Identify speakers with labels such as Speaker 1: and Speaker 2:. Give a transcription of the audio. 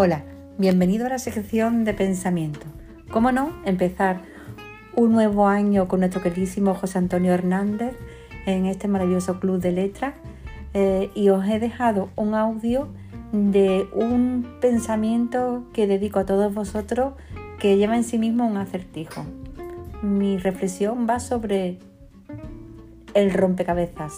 Speaker 1: Hola, bienvenido a la sección de pensamiento. ¿Cómo no? Empezar un nuevo año con nuestro queridísimo José Antonio Hernández en este maravilloso club de letras eh, y os he dejado un audio de un pensamiento que dedico a todos vosotros que lleva en sí mismo un acertijo. Mi reflexión va sobre el rompecabezas.